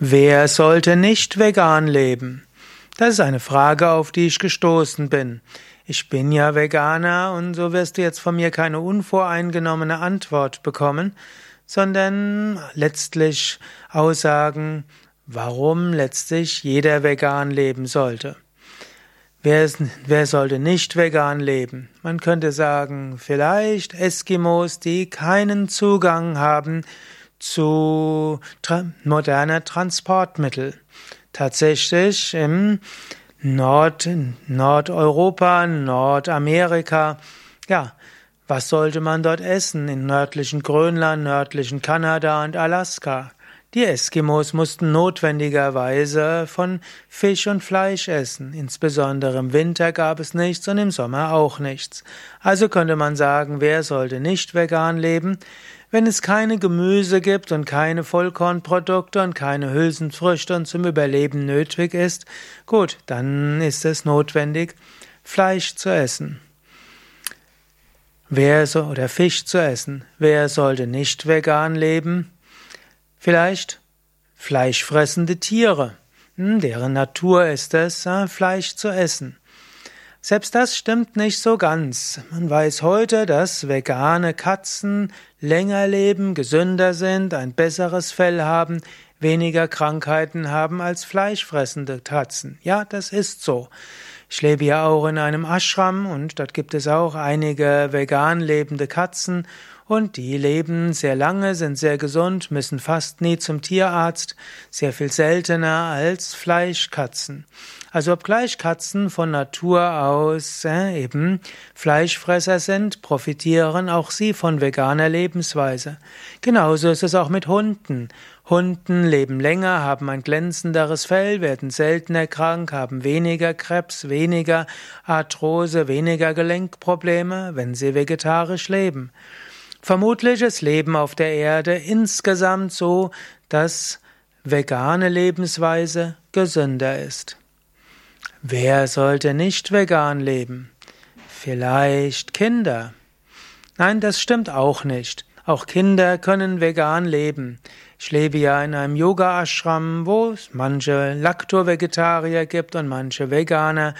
Wer sollte nicht vegan leben? Das ist eine Frage, auf die ich gestoßen bin. Ich bin ja Veganer und so wirst du jetzt von mir keine unvoreingenommene Antwort bekommen, sondern letztlich Aussagen, warum letztlich jeder vegan leben sollte. Wer, wer sollte nicht vegan leben? Man könnte sagen, vielleicht Eskimos, die keinen Zugang haben zu tra moderner Transportmittel. Tatsächlich im Nord, Nordeuropa, Nordamerika, ja, was sollte man dort essen? In nördlichen Grönland, nördlichen Kanada und Alaska. Die Eskimos mussten notwendigerweise von Fisch und Fleisch essen. Insbesondere im Winter gab es nichts und im Sommer auch nichts. Also könnte man sagen, wer sollte nicht vegan leben? Wenn es keine Gemüse gibt und keine Vollkornprodukte und keine Hülsenfrüchte und zum Überleben nötig ist, gut, dann ist es notwendig, Fleisch zu essen. Wer so, oder Fisch zu essen. Wer sollte nicht vegan leben? Vielleicht fleischfressende Tiere, hm, deren Natur ist es, Fleisch zu essen. Selbst das stimmt nicht so ganz. Man weiß heute, dass vegane Katzen länger leben, gesünder sind, ein besseres Fell haben, weniger Krankheiten haben als fleischfressende Katzen. Ja, das ist so. Ich lebe ja auch in einem Ashram und dort gibt es auch einige vegan lebende Katzen und die leben sehr lange, sind sehr gesund, müssen fast nie zum Tierarzt, sehr viel seltener als Fleischkatzen. Also obgleich Katzen von Natur aus äh, eben Fleischfresser sind, profitieren auch sie von veganer Lebensweise. Genauso ist es auch mit Hunden. Hunden leben länger, haben ein glänzenderes Fell, werden seltener krank, haben weniger Krebs, weniger Arthrose, weniger Gelenkprobleme, wenn sie vegetarisch leben. Vermutlich ist Leben auf der Erde insgesamt so, dass vegane Lebensweise gesünder ist. Wer sollte nicht vegan leben? Vielleicht Kinder. Nein, das stimmt auch nicht. Auch Kinder können vegan leben. Ich lebe ja in einem Yoga-Ashram, wo es manche Lacto-Vegetarier gibt und manche Veganer.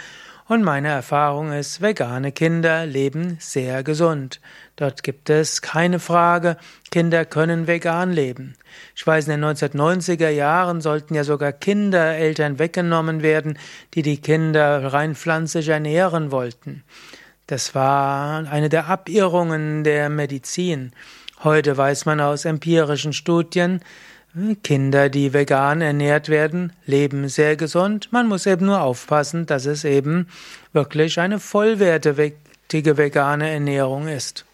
Und meine Erfahrung ist, vegane Kinder leben sehr gesund. Dort gibt es keine Frage, Kinder können vegan leben. Ich weiß, in den 1990er Jahren sollten ja sogar Kindereltern weggenommen werden, die die Kinder rein pflanzlich ernähren wollten. Das war eine der Abirrungen der Medizin. Heute weiß man aus empirischen Studien, Kinder, die vegan ernährt werden, leben sehr gesund. Man muss eben nur aufpassen, dass es eben wirklich eine vollwertige vegane Ernährung ist.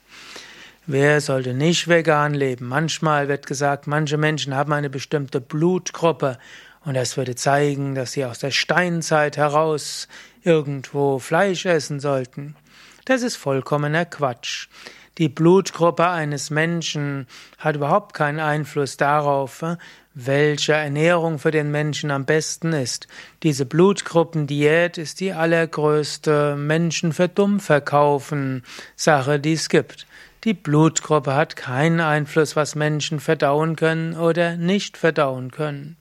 Wer sollte nicht vegan leben? Manchmal wird gesagt, manche Menschen haben eine bestimmte Blutgruppe und das würde zeigen, dass sie aus der Steinzeit heraus irgendwo Fleisch essen sollten. Das ist vollkommener Quatsch. Die Blutgruppe eines Menschen hat überhaupt keinen Einfluss darauf, äh, welche Ernährung für den Menschen am besten ist. Diese Blutgruppendiät ist die allergrößte Menschen für dumm verkaufen Sache, die es gibt. Die Blutgruppe hat keinen Einfluss, was Menschen verdauen können oder nicht verdauen können.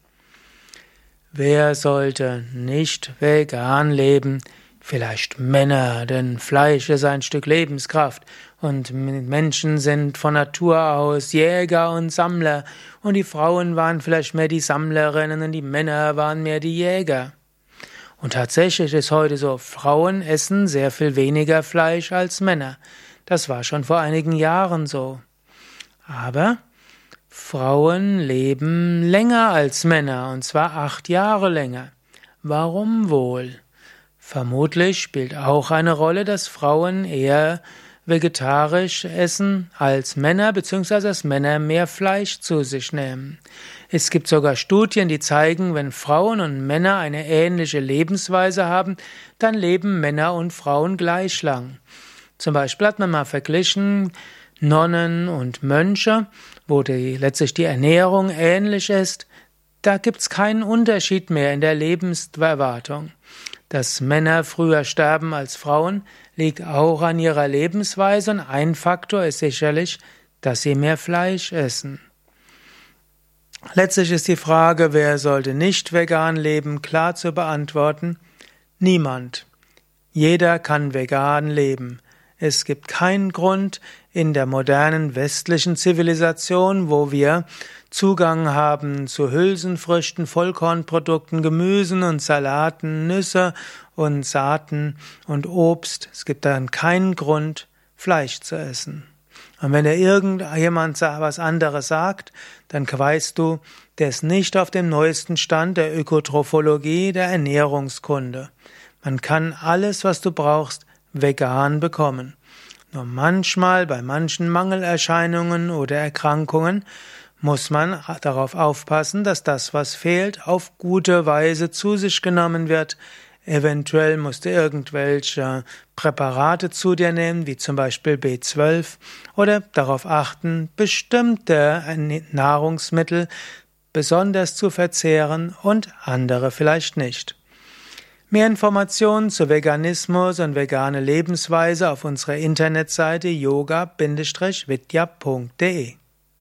Wer sollte nicht vegan leben? Vielleicht Männer, denn Fleisch ist ein Stück Lebenskraft und Menschen sind von Natur aus Jäger und Sammler und die Frauen waren vielleicht mehr die Sammlerinnen und die Männer waren mehr die Jäger. Und tatsächlich ist heute so, Frauen essen sehr viel weniger Fleisch als Männer. Das war schon vor einigen Jahren so. Aber Frauen leben länger als Männer, und zwar acht Jahre länger. Warum wohl? Vermutlich spielt auch eine Rolle, dass Frauen eher vegetarisch essen als Männer, beziehungsweise dass Männer mehr Fleisch zu sich nehmen. Es gibt sogar Studien, die zeigen, wenn Frauen und Männer eine ähnliche Lebensweise haben, dann leben Männer und Frauen gleich lang. Zum Beispiel hat man mal verglichen Nonnen und Mönche, wo die, letztlich die Ernährung ähnlich ist. Da gibt's keinen Unterschied mehr in der Lebenserwartung. Dass Männer früher sterben als Frauen, liegt auch an ihrer Lebensweise und ein Faktor ist sicherlich, dass sie mehr Fleisch essen. Letztlich ist die Frage, wer sollte nicht vegan leben, klar zu beantworten. Niemand. Jeder kann vegan leben. Es gibt keinen Grund in der modernen westlichen Zivilisation, wo wir Zugang haben zu Hülsenfrüchten, Vollkornprodukten, Gemüsen und Salaten, Nüsse und Saaten und Obst. Es gibt dann keinen Grund, Fleisch zu essen. Und wenn dir irgendjemand was anderes sagt, dann weißt du, der ist nicht auf dem neuesten Stand der Ökotrophologie, der Ernährungskunde. Man kann alles, was du brauchst, vegan bekommen. Nur manchmal bei manchen Mangelerscheinungen oder Erkrankungen muss man darauf aufpassen, dass das, was fehlt, auf gute Weise zu sich genommen wird. Eventuell musst du irgendwelche Präparate zu dir nehmen, wie zum Beispiel B12, oder darauf achten, bestimmte Nahrungsmittel besonders zu verzehren und andere vielleicht nicht. Mehr Informationen zu Veganismus und vegane Lebensweise auf unserer Internetseite yoga-vidya.de